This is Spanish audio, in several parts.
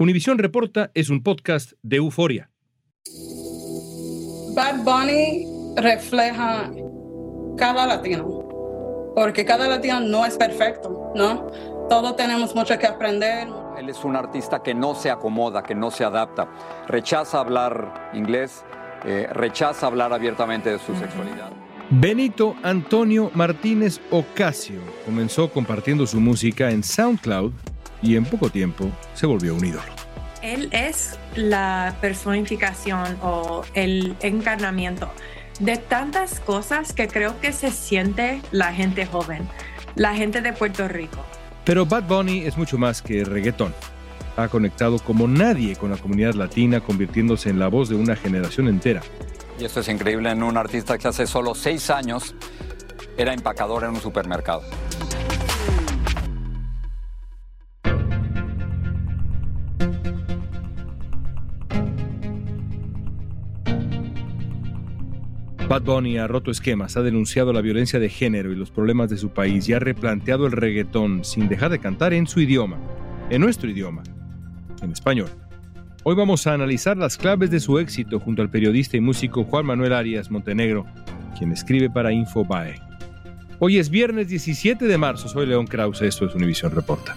Univisión Reporta es un podcast de euforia. Bad Bunny refleja cada latino, porque cada latino no es perfecto, ¿no? Todos tenemos mucho que aprender. Él es un artista que no se acomoda, que no se adapta, rechaza hablar inglés, eh, rechaza hablar abiertamente de su sexualidad. Benito Antonio Martínez Ocasio comenzó compartiendo su música en SoundCloud y en poco tiempo se volvió un ídolo. Él es la personificación o el encarnamiento de tantas cosas que creo que se siente la gente joven, la gente de Puerto Rico. Pero Bad Bunny es mucho más que reggaetón. Ha conectado como nadie con la comunidad latina, convirtiéndose en la voz de una generación entera. Y esto es increíble en un artista que hace solo seis años era empacador en un supermercado. Bad Bunny ha roto esquemas, ha denunciado la violencia de género y los problemas de su país y ha replanteado el reggaetón sin dejar de cantar en su idioma, en nuestro idioma, en español. Hoy vamos a analizar las claves de su éxito junto al periodista y músico Juan Manuel Arias Montenegro, quien escribe para Infobae. Hoy es viernes 17 de marzo, soy León Krause, esto es Univisión Reporta.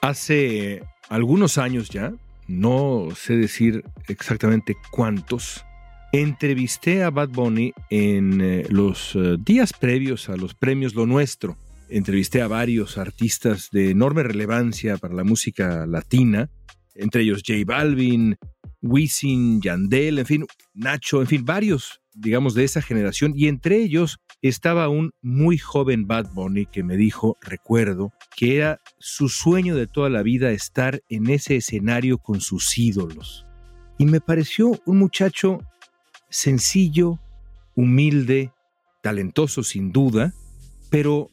Hace algunos años ya, no sé decir exactamente cuántos, entrevisté a Bad Bunny en eh, los eh, días previos a los premios Lo Nuestro. Entrevisté a varios artistas de enorme relevancia para la música latina, entre ellos J Balvin, Wisin, Yandel, en fin, Nacho, en fin, varios, digamos, de esa generación, y entre ellos estaba un muy joven Bad Bunny que me dijo, recuerdo, que era su sueño de toda la vida estar en ese escenario con sus ídolos. Y me pareció un muchacho sencillo, humilde, talentoso sin duda, pero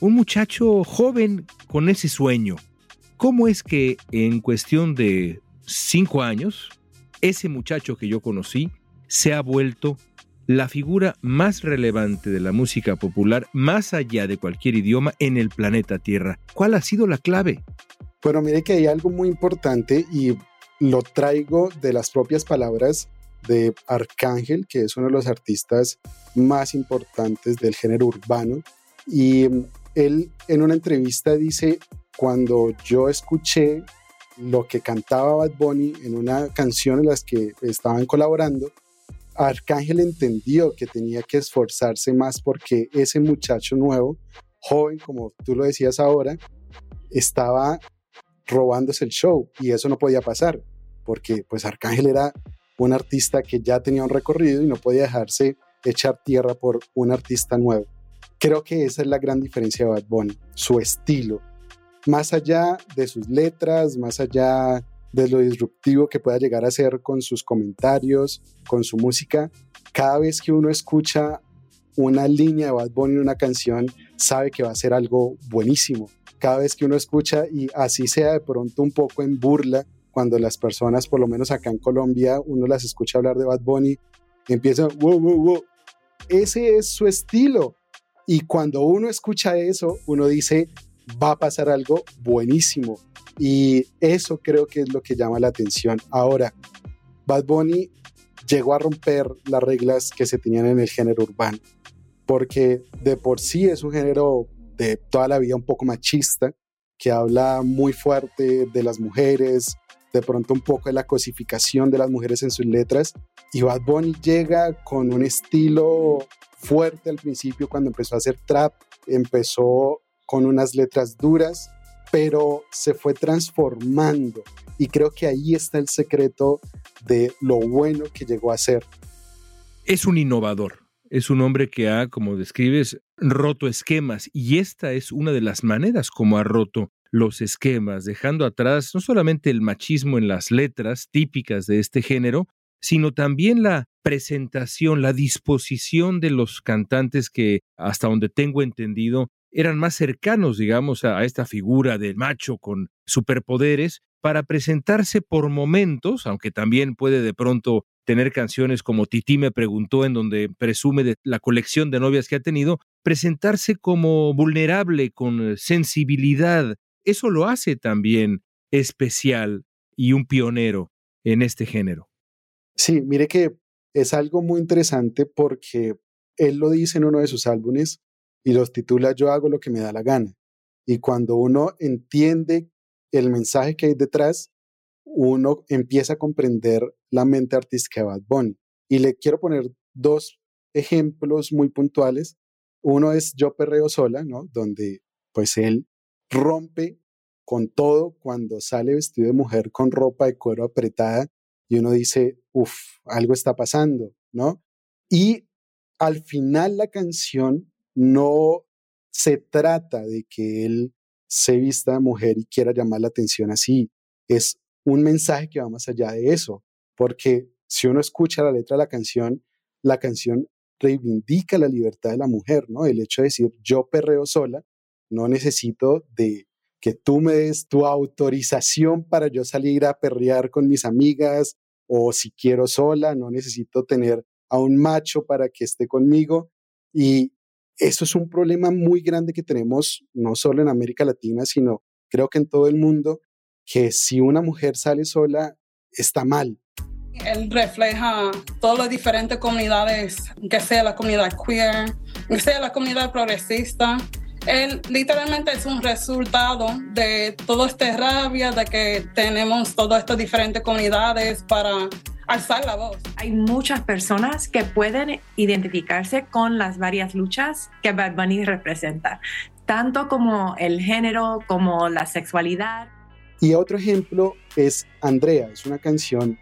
un muchacho joven con ese sueño. ¿Cómo es que en cuestión de cinco años, ese muchacho que yo conocí se ha vuelto la figura más relevante de la música popular más allá de cualquier idioma en el planeta Tierra. ¿Cuál ha sido la clave? Bueno, mire que hay algo muy importante y lo traigo de las propias palabras de Arcángel, que es uno de los artistas más importantes del género urbano. Y él en una entrevista dice, cuando yo escuché lo que cantaba Bad Bunny en una canción en las que estaban colaborando, Arcángel entendió que tenía que esforzarse más porque ese muchacho nuevo, joven, como tú lo decías ahora, estaba robándose el show y eso no podía pasar porque pues Arcángel era un artista que ya tenía un recorrido y no podía dejarse echar tierra por un artista nuevo. Creo que esa es la gran diferencia de Bad Bunny, su estilo. Más allá de sus letras, más allá de lo disruptivo que pueda llegar a ser con sus comentarios, con su música. Cada vez que uno escucha una línea de Bad Bunny en una canción, sabe que va a ser algo buenísimo. Cada vez que uno escucha, y así sea de pronto un poco en burla, cuando las personas, por lo menos acá en Colombia, uno las escucha hablar de Bad Bunny, empiezan, wow, wow, wow. Ese es su estilo. Y cuando uno escucha eso, uno dice, va a pasar algo buenísimo. Y eso creo que es lo que llama la atención. Ahora, Bad Bunny llegó a romper las reglas que se tenían en el género urbano, porque de por sí es un género de toda la vida un poco machista, que habla muy fuerte de las mujeres, de pronto un poco de la cosificación de las mujeres en sus letras. Y Bad Bunny llega con un estilo fuerte al principio cuando empezó a hacer trap, empezó con unas letras duras, pero se fue transformando. Y creo que ahí está el secreto de lo bueno que llegó a ser. Es un innovador. Es un hombre que ha, como describes, roto esquemas y esta es una de las maneras como ha roto los esquemas, dejando atrás no solamente el machismo en las letras típicas de este género, sino también la presentación, la disposición de los cantantes que, hasta donde tengo entendido, eran más cercanos, digamos, a, esta figura del macho con superpoderes para presentarse por momentos, aunque también puede de pronto tener canciones como Titi me preguntó, en donde presume de la colección de novias que ha tenido, presentarse como vulnerable, con sensibilidad. Eso lo hace también especial y un pionero en este género. Sí, mire que es algo muy interesante porque él lo dice en uno de sus álbumes y los titula Yo hago lo que me da la gana. Y cuando uno entiende el mensaje que hay detrás, uno empieza a comprender la mente artística de Bad Bunny. Y le quiero poner dos ejemplos muy puntuales. Uno es Yo Perreo Sola, ¿no? Donde pues él rompe con todo cuando sale vestido de mujer con ropa de cuero apretada y uno dice, uff, algo está pasando, ¿no? Y al final la canción no se trata de que él se vista de mujer y quiera llamar la atención así. Es un mensaje que va más allá de eso, porque si uno escucha la letra de la canción, la canción reivindica la libertad de la mujer, ¿no? El hecho de decir yo perreo sola, no necesito de que tú me des tu autorización para yo salir a perrear con mis amigas o si quiero sola, no necesito tener a un macho para que esté conmigo. Y eso es un problema muy grande que tenemos no solo en América Latina, sino creo que en todo el mundo, que si una mujer sale sola, está mal. Él refleja todas las diferentes comunidades, que sea la comunidad queer, que sea la comunidad progresista. Él literalmente es un resultado de toda esta rabia de que tenemos todas estas diferentes comunidades para alzar la voz. Hay muchas personas que pueden identificarse con las varias luchas que Bad Bunny representa, tanto como el género, como la sexualidad. Y otro ejemplo es Andrea, es una canción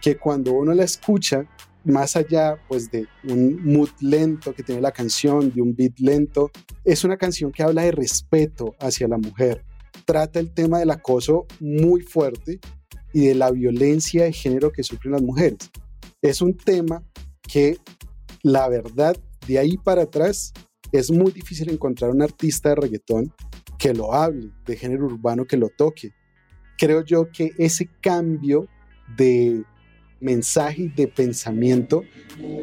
que cuando uno la escucha, más allá pues de un mood lento que tiene la canción, de un beat lento, es una canción que habla de respeto hacia la mujer. Trata el tema del acoso muy fuerte y de la violencia de género que sufren las mujeres. Es un tema que la verdad de ahí para atrás es muy difícil encontrar un artista de reggaetón que lo hable, de género urbano que lo toque. Creo yo que ese cambio de mensaje y de pensamiento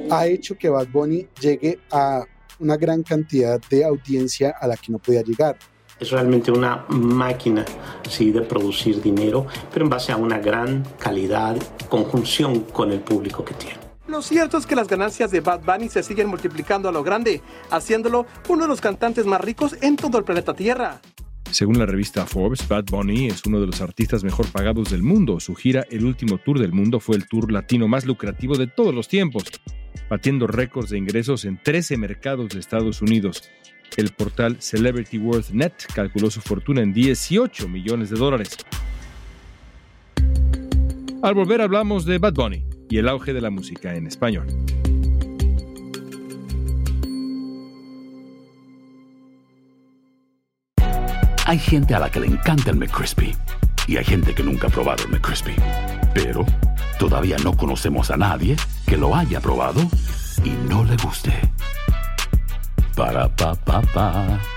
ha hecho que Bad Bunny llegue a una gran cantidad de audiencia a la que no podía llegar es realmente una máquina sí, de producir dinero, pero en base a una gran calidad, conjunción con el público que tiene. Lo cierto es que las ganancias de Bad Bunny se siguen multiplicando a lo grande, haciéndolo uno de los cantantes más ricos en todo el planeta Tierra. Según la revista Forbes, Bad Bunny es uno de los artistas mejor pagados del mundo. Su gira El último tour del mundo fue el tour latino más lucrativo de todos los tiempos, batiendo récords de ingresos en 13 mercados de Estados Unidos. El portal Celebrity Worth Net calculó su fortuna en 18 millones de dólares. Al volver hablamos de Bad Bunny y el auge de la música en español. Hay gente a la que le encanta el McCrispy y hay gente que nunca ha probado el McCrispy. Pero todavía no conocemos a nadie que lo haya probado y no le guste. Ba-da-ba-ba-ba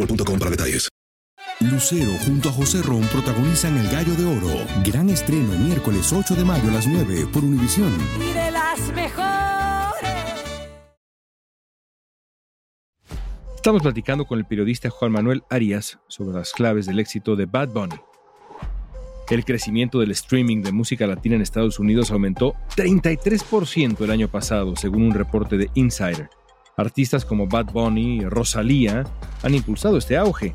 boostmobile.com para detalles. Lucero junto a José Ron protagonizan El Gallo de Oro. Gran estreno miércoles 8 de mayo a las 9 por Univisión. Y de las mejores. Estamos platicando con el periodista Juan Manuel Arias sobre las claves del éxito de Bad Bunny. El crecimiento del streaming de música latina en Estados Unidos aumentó 33% el año pasado, según un reporte de Insider. Artistas como Bad Bunny Rosalía han impulsado este auge,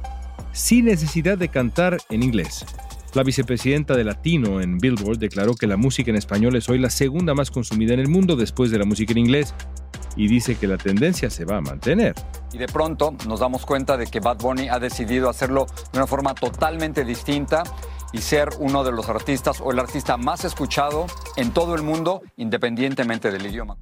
sin necesidad de cantar en inglés. La vicepresidenta de Latino en Billboard declaró que la música en español es hoy la segunda más consumida en el mundo después de la música en inglés y dice que la tendencia se va a mantener. Y de pronto nos damos cuenta de que Bad Bunny ha decidido hacerlo de una forma totalmente distinta y ser uno de los artistas o el artista más escuchado en todo el mundo, independientemente del idioma.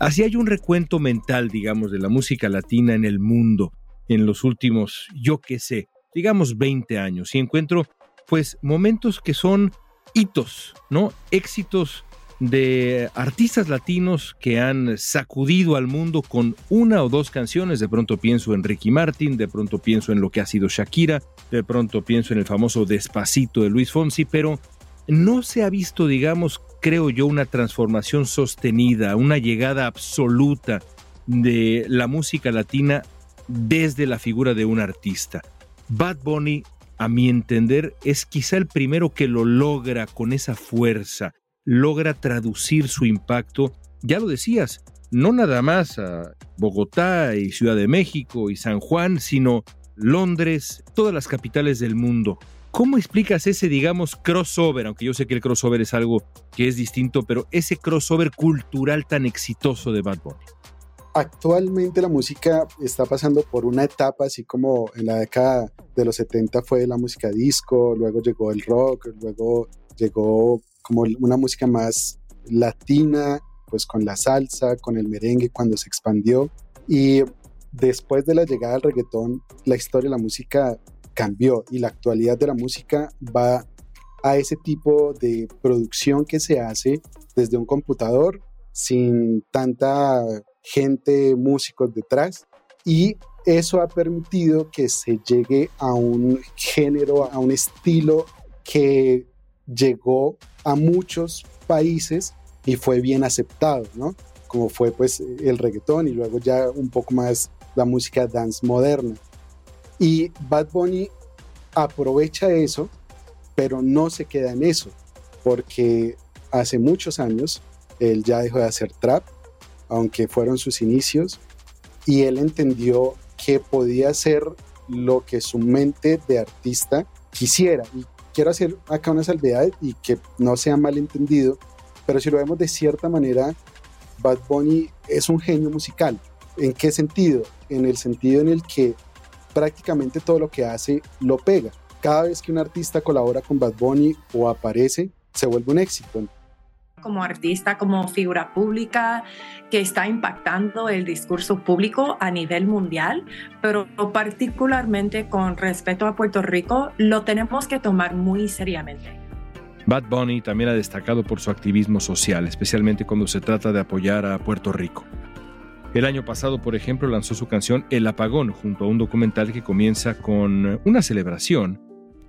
Así hay un recuento mental, digamos, de la música latina en el mundo en los últimos, yo qué sé, digamos 20 años y encuentro pues momentos que son hitos, ¿no? Éxitos de artistas latinos que han sacudido al mundo con una o dos canciones. De pronto pienso en Ricky Martin, de pronto pienso en lo que ha sido Shakira, de pronto pienso en el famoso Despacito de Luis Fonsi, pero no se ha visto, digamos, creo yo, una transformación sostenida, una llegada absoluta de la música latina desde la figura de un artista. Bad Bunny, a mi entender, es quizá el primero que lo logra con esa fuerza, logra traducir su impacto, ya lo decías, no nada más a Bogotá y Ciudad de México y San Juan, sino Londres, todas las capitales del mundo. ¿Cómo explicas ese, digamos, crossover? Aunque yo sé que el crossover es algo que es distinto, pero ese crossover cultural tan exitoso de Bad Bunny. Actualmente la música está pasando por una etapa, así como en la década de los 70 fue la música disco, luego llegó el rock, luego llegó como una música más latina, pues con la salsa, con el merengue cuando se expandió. Y después de la llegada del reggaetón, la historia de la música cambió y la actualidad de la música va a ese tipo de producción que se hace desde un computador sin tanta gente, músicos detrás y eso ha permitido que se llegue a un género, a un estilo que llegó a muchos países y fue bien aceptado, ¿no? Como fue pues el reggaetón y luego ya un poco más la música dance moderna. Y Bad Bunny aprovecha eso, pero no se queda en eso, porque hace muchos años él ya dejó de hacer trap, aunque fueron sus inicios, y él entendió que podía ser lo que su mente de artista quisiera. Y quiero hacer acá una salvedad y que no sea malentendido, pero si lo vemos de cierta manera, Bad Bunny es un genio musical. ¿En qué sentido? En el sentido en el que prácticamente todo lo que hace lo pega. Cada vez que un artista colabora con Bad Bunny o aparece, se vuelve un éxito como artista, como figura pública que está impactando el discurso público a nivel mundial, pero particularmente con respecto a Puerto Rico, lo tenemos que tomar muy seriamente. Bad Bunny también ha destacado por su activismo social, especialmente cuando se trata de apoyar a Puerto Rico. El año pasado, por ejemplo, lanzó su canción El Apagón junto a un documental que comienza con una celebración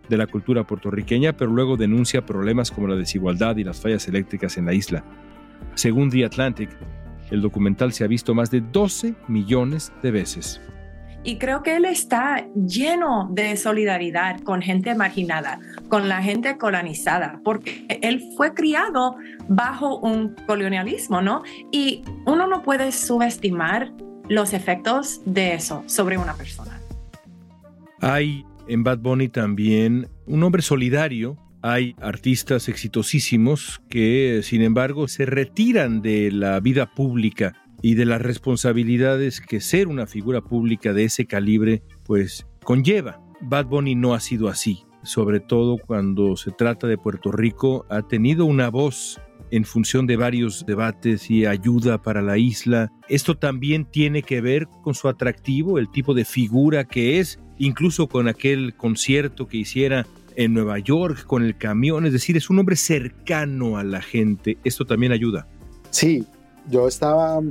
de la cultura puertorriqueña, pero luego denuncia problemas como la desigualdad y las fallas eléctricas en la isla. Según The Atlantic, el documental se ha visto más de 12 millones de veces. Y creo que él está lleno de solidaridad con gente marginada, con la gente colonizada, porque él fue criado bajo un colonialismo, ¿no? Y uno no puede subestimar los efectos de eso sobre una persona. Hay en Bad Bunny también un hombre solidario. Hay artistas exitosísimos que, sin embargo, se retiran de la vida pública y de las responsabilidades que ser una figura pública de ese calibre pues conlleva. Bad Bunny no ha sido así, sobre todo cuando se trata de Puerto Rico, ha tenido una voz en función de varios debates y ayuda para la isla. Esto también tiene que ver con su atractivo, el tipo de figura que es, incluso con aquel concierto que hiciera en Nueva York con el camión, es decir, es un hombre cercano a la gente. Esto también ayuda. Sí, yo estaba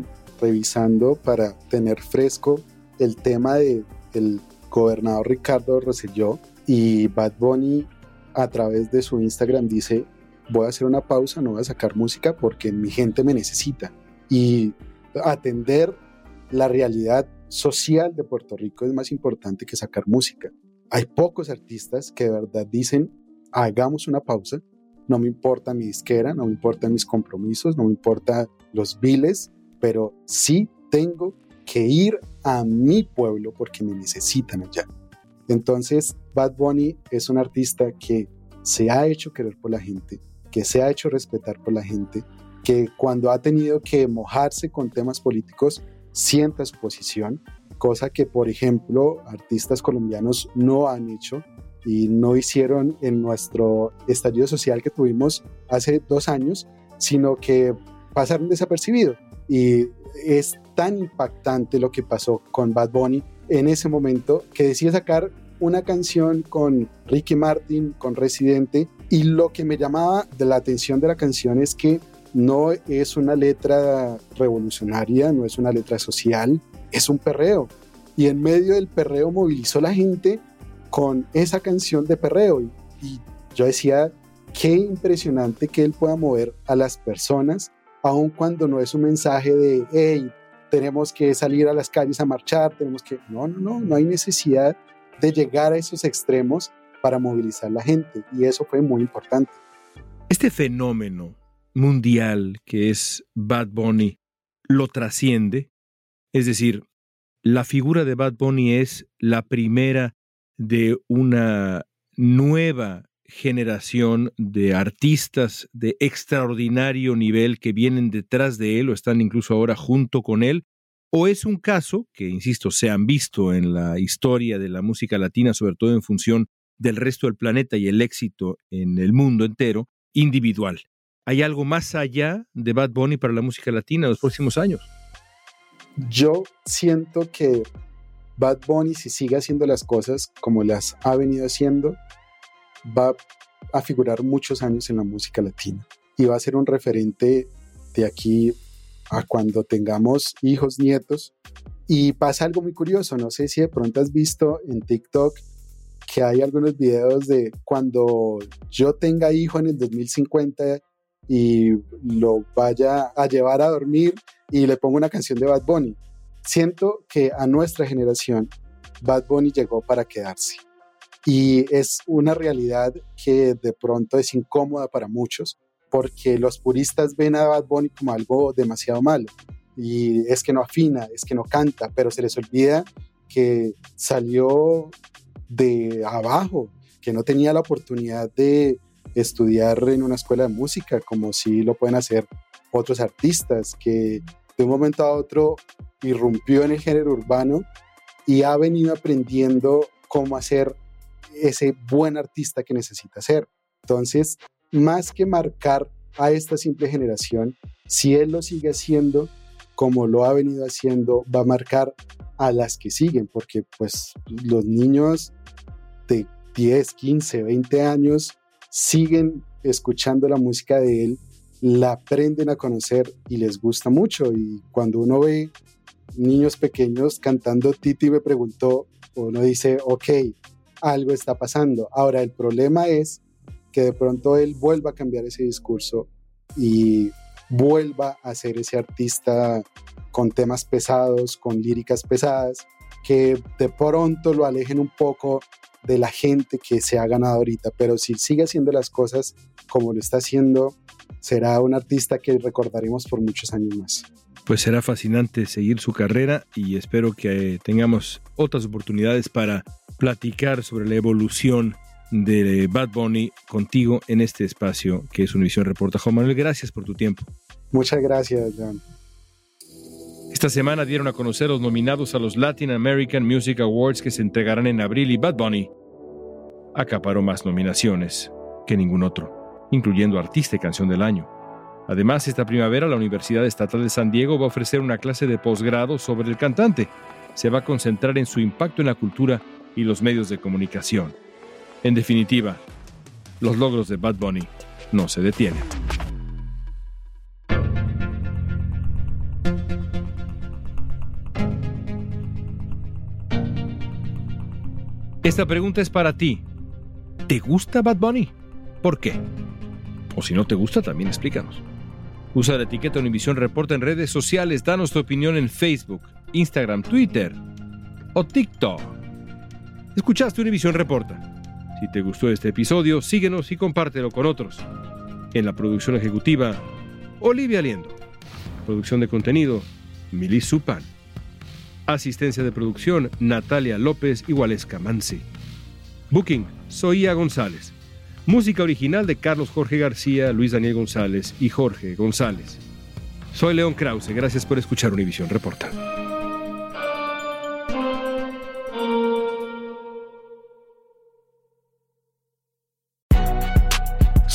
revisando para tener fresco el tema de el gobernador Ricardo Rosselló y Bad Bunny a través de su Instagram dice voy a hacer una pausa, no voy a sacar música porque mi gente me necesita. Y atender la realidad social de Puerto Rico es más importante que sacar música. Hay pocos artistas que de verdad dicen, hagamos una pausa, no me importa mi disquera, no me importan mis compromisos, no me importa los biles, pero sí tengo que ir a mi pueblo porque me necesitan allá. Entonces, Bad Bunny es un artista que se ha hecho querer por la gente, que se ha hecho respetar por la gente, que cuando ha tenido que mojarse con temas políticos sienta su posición, cosa que por ejemplo artistas colombianos no han hecho y no hicieron en nuestro estallido social que tuvimos hace dos años, sino que pasaron desapercibidos. Y es tan impactante lo que pasó con Bad Bunny en ese momento que decide sacar una canción con Ricky Martin, con Residente, y lo que me llamaba de la atención de la canción es que no es una letra revolucionaria, no es una letra social, es un perreo. Y en medio del perreo movilizó la gente con esa canción de perreo. Y yo decía, qué impresionante que él pueda mover a las personas, aun cuando no es un mensaje de, hey, tenemos que salir a las calles a marchar, tenemos que... No, no, no, no hay necesidad de llegar a esos extremos para movilizar la gente y eso fue muy importante. Este fenómeno mundial que es Bad Bunny lo trasciende, es decir, la figura de Bad Bunny es la primera de una nueva generación de artistas de extraordinario nivel que vienen detrás de él o están incluso ahora junto con él, o es un caso que, insisto, se han visto en la historia de la música latina, sobre todo en función del resto del planeta y el éxito en el mundo entero, individual. ¿Hay algo más allá de Bad Bunny para la música latina en los próximos años? Yo siento que Bad Bunny, si sigue haciendo las cosas como las ha venido haciendo, va a figurar muchos años en la música latina y va a ser un referente de aquí a cuando tengamos hijos, nietos. Y pasa algo muy curioso, no sé si de pronto has visto en TikTok que hay algunos videos de cuando yo tenga hijo en el 2050 y lo vaya a llevar a dormir y le pongo una canción de Bad Bunny. Siento que a nuestra generación Bad Bunny llegó para quedarse. Y es una realidad que de pronto es incómoda para muchos, porque los puristas ven a Bad Bunny como algo demasiado malo. Y es que no afina, es que no canta, pero se les olvida que salió de abajo, que no tenía la oportunidad de estudiar en una escuela de música como si lo pueden hacer otros artistas, que de un momento a otro irrumpió en el género urbano y ha venido aprendiendo cómo hacer ese buen artista que necesita ser. Entonces, más que marcar a esta simple generación, si él lo sigue haciendo como lo ha venido haciendo, va a marcar a las que siguen, porque pues los niños de 10, 15, 20 años siguen escuchando la música de él, la aprenden a conocer y les gusta mucho. Y cuando uno ve niños pequeños cantando Titi me preguntó, uno dice, ok, algo está pasando. Ahora, el problema es que de pronto él vuelva a cambiar ese discurso y vuelva a ser ese artista con temas pesados, con líricas pesadas, que de pronto lo alejen un poco de la gente que se ha ganado ahorita, pero si sigue haciendo las cosas como lo está haciendo, será un artista que recordaremos por muchos años más. Pues será fascinante seguir su carrera y espero que tengamos otras oportunidades para platicar sobre la evolución de Bad Bunny contigo en este espacio que es Univisión Reporta. Juan Manuel, gracias por tu tiempo. Muchas gracias, John. Esta semana dieron a conocer los nominados a los Latin American Music Awards que se entregarán en abril y Bad Bunny acaparó más nominaciones que ningún otro, incluyendo Artista y Canción del Año. Además, esta primavera la Universidad Estatal de San Diego va a ofrecer una clase de posgrado sobre el cantante. Se va a concentrar en su impacto en la cultura y los medios de comunicación. En definitiva, los logros de Bad Bunny no se detienen. Esta pregunta es para ti. ¿Te gusta Bad Bunny? ¿Por qué? O si no te gusta, también explícanos. Usa la etiqueta Univision Reporta en redes sociales. Danos tu opinión en Facebook, Instagram, Twitter o TikTok. Escuchaste Univision Reporta. Si te gustó este episodio, síguenos y compártelo con otros. En la producción ejecutiva, Olivia Liendo. Producción de contenido, Milis Supan. Asistencia de producción, Natalia López y Waleska Mansi. Booking, Soía González. Música original de Carlos Jorge García, Luis Daniel González y Jorge González. Soy León Krause, gracias por escuchar Univisión Reporta.